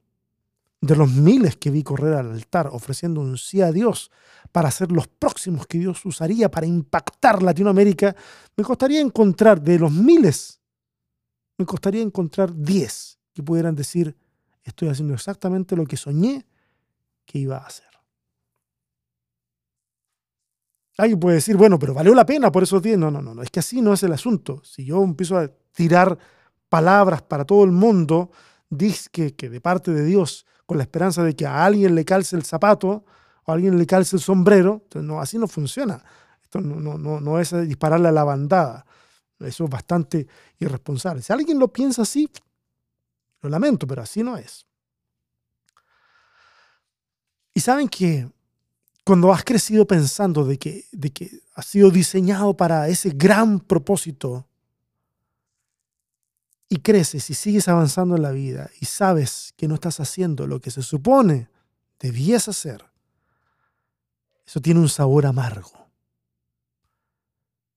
A: De los miles que vi correr al altar ofreciendo un sí a Dios para ser los próximos que Dios usaría para impactar Latinoamérica, me costaría encontrar de los miles me costaría encontrar 10 que pudieran decir, estoy haciendo exactamente lo que soñé que iba a hacer. Alguien puede decir, bueno, pero valió la pena por esos 10. No, no, no, no, es que así no es el asunto. Si yo empiezo a tirar palabras para todo el mundo, dice que de parte de Dios, con la esperanza de que a alguien le calce el zapato o a alguien le calce el sombrero. Entonces, no, así no funciona. Esto no, no, no, es dispararle a la bandada. Eso es bastante irresponsable. Si alguien lo piensa así, lo lamento, pero así no es. Y saben que cuando has crecido pensando de que, de que has sido diseñado para ese gran propósito y creces y sigues avanzando en la vida y sabes que no estás haciendo lo que se supone debías hacer, eso tiene un sabor amargo.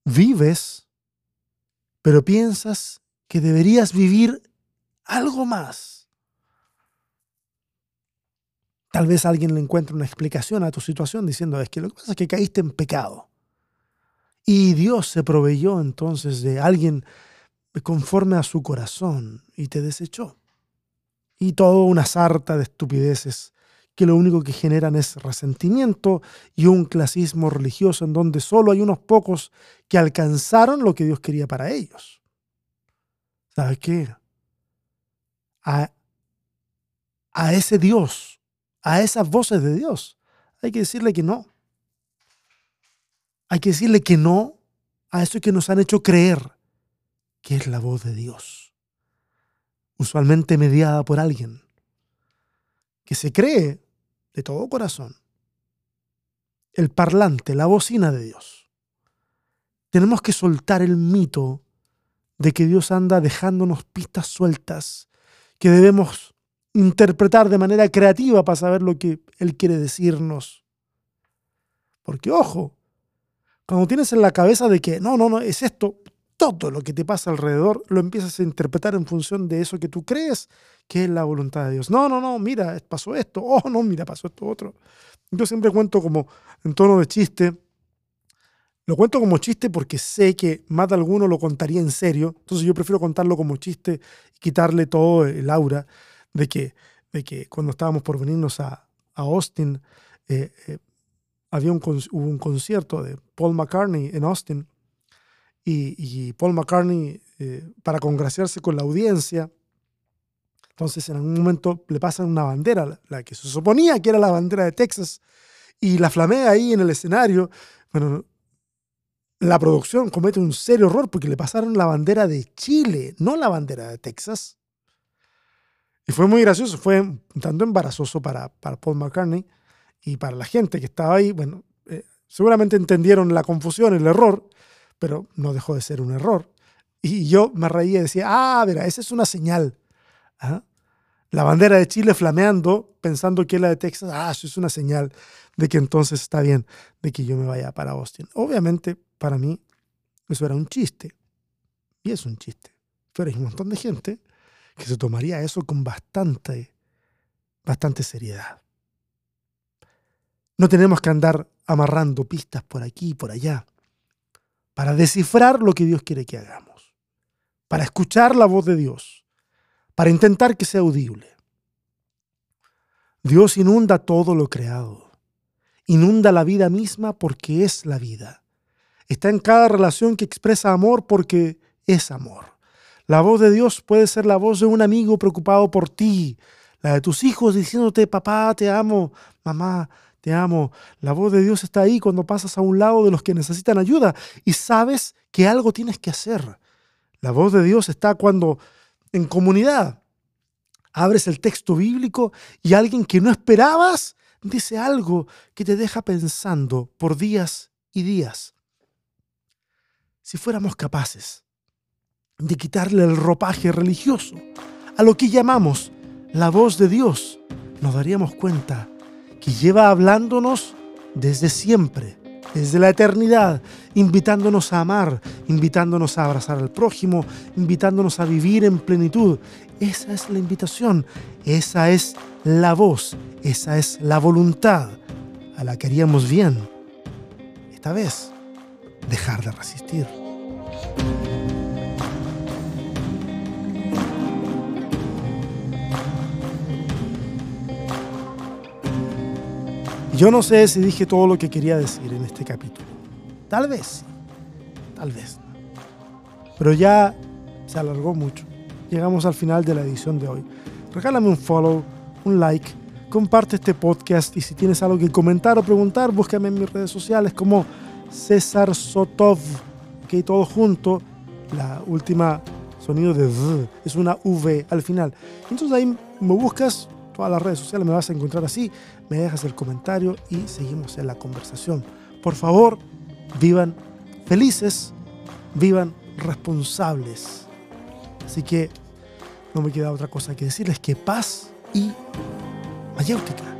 A: Vives, pero piensas que deberías vivir algo más. Tal vez alguien le encuentre una explicación a tu situación diciendo, es que lo que pasa es que caíste en pecado. Y Dios se proveyó entonces de alguien conforme a su corazón y te desechó. Y toda una sarta de estupideces que lo único que generan es resentimiento y un clasismo religioso en donde solo hay unos pocos que alcanzaron lo que Dios quería para ellos. ¿Sabes qué? A, a ese Dios a esas voces de Dios. Hay que decirle que no. Hay que decirle que no a eso que nos han hecho creer que es la voz de Dios. Usualmente mediada por alguien que se cree de todo corazón el parlante, la bocina de Dios. Tenemos que soltar el mito de que Dios anda dejándonos pistas sueltas que debemos interpretar de manera creativa para saber lo que Él quiere decirnos. Porque ojo, cuando tienes en la cabeza de que no, no, no, es esto, todo lo que te pasa alrededor lo empiezas a interpretar en función de eso que tú crees que es la voluntad de Dios. No, no, no, mira, pasó esto, oh, no, mira, pasó esto otro. Yo siempre cuento como en tono de chiste, lo cuento como chiste porque sé que más de alguno lo contaría en serio, entonces yo prefiero contarlo como chiste y quitarle todo el aura de que, de que cuando estábamos por venirnos a, Austin, eh, eh, había un, hubo un concierto de Paul McCartney en Austin y, Paul McCartney, eh, para congraciarse con la audiencia, entonces en algún momento le pasan una bandera, la que se suponía que era la bandera de Texas, y la flamea ahí en el escenario. Bueno, la producción comete un serio error porque le pasaron la bandera de Chile, no la bandera de Texas. Y fue muy gracioso, fue un tanto embarazoso para, para Paul McCartney y para la gente que estaba ahí. Bueno, eh, seguramente entendieron la confusión, el error, pero no dejó de ser un error. Y yo me reía y decía, ah, mira, esa es una señal. ¿ah? La bandera de Chile flameando, pensando que es la de Texas, ah, eso es una señal de que entonces está bien de que yo me vaya para Austin. Obviamente, para mí, eso era un chiste. Y es un chiste. Pero hay un montón de gente que se tomaría eso con bastante, bastante seriedad. No tenemos que andar amarrando pistas por aquí y por allá para descifrar lo que Dios quiere que hagamos, para escuchar la voz de Dios, para intentar que sea audible. Dios inunda todo lo creado, inunda la vida misma porque es la vida. Está en cada relación que expresa amor porque es amor. La voz de Dios puede ser la voz de un amigo preocupado por ti, la de tus hijos diciéndote, papá, te amo, mamá, te amo. La voz de Dios está ahí cuando pasas a un lado de los que necesitan ayuda y sabes que algo tienes que hacer. La voz de Dios está cuando en comunidad abres el texto bíblico y alguien que no esperabas dice algo que te deja pensando por días y días. Si fuéramos capaces de quitarle el ropaje religioso a lo que llamamos la voz de Dios, nos daríamos cuenta que lleva hablándonos desde siempre, desde la eternidad, invitándonos a amar, invitándonos a abrazar al prójimo, invitándonos a vivir en plenitud. Esa es la invitación, esa es la voz, esa es la voluntad a la que haríamos bien. Esta vez, dejar de resistir. Yo no sé si dije todo lo que quería decir en este capítulo. Tal vez tal vez Pero ya se alargó mucho. llegamos al final de la edición de hoy. Regálame un follow, un like, comparte este podcast y si tienes algo que comentar o preguntar, búscame en mis redes sociales como César Sotov, que todo junto, la última sonido de V es una V al final. Entonces ahí me buscas, todas las redes sociales me vas a encontrar así, me dejas el comentario y seguimos en la conversación. Por favor, vivan felices, vivan responsables. Así que no me queda otra cosa que decirles que paz y mayéutica.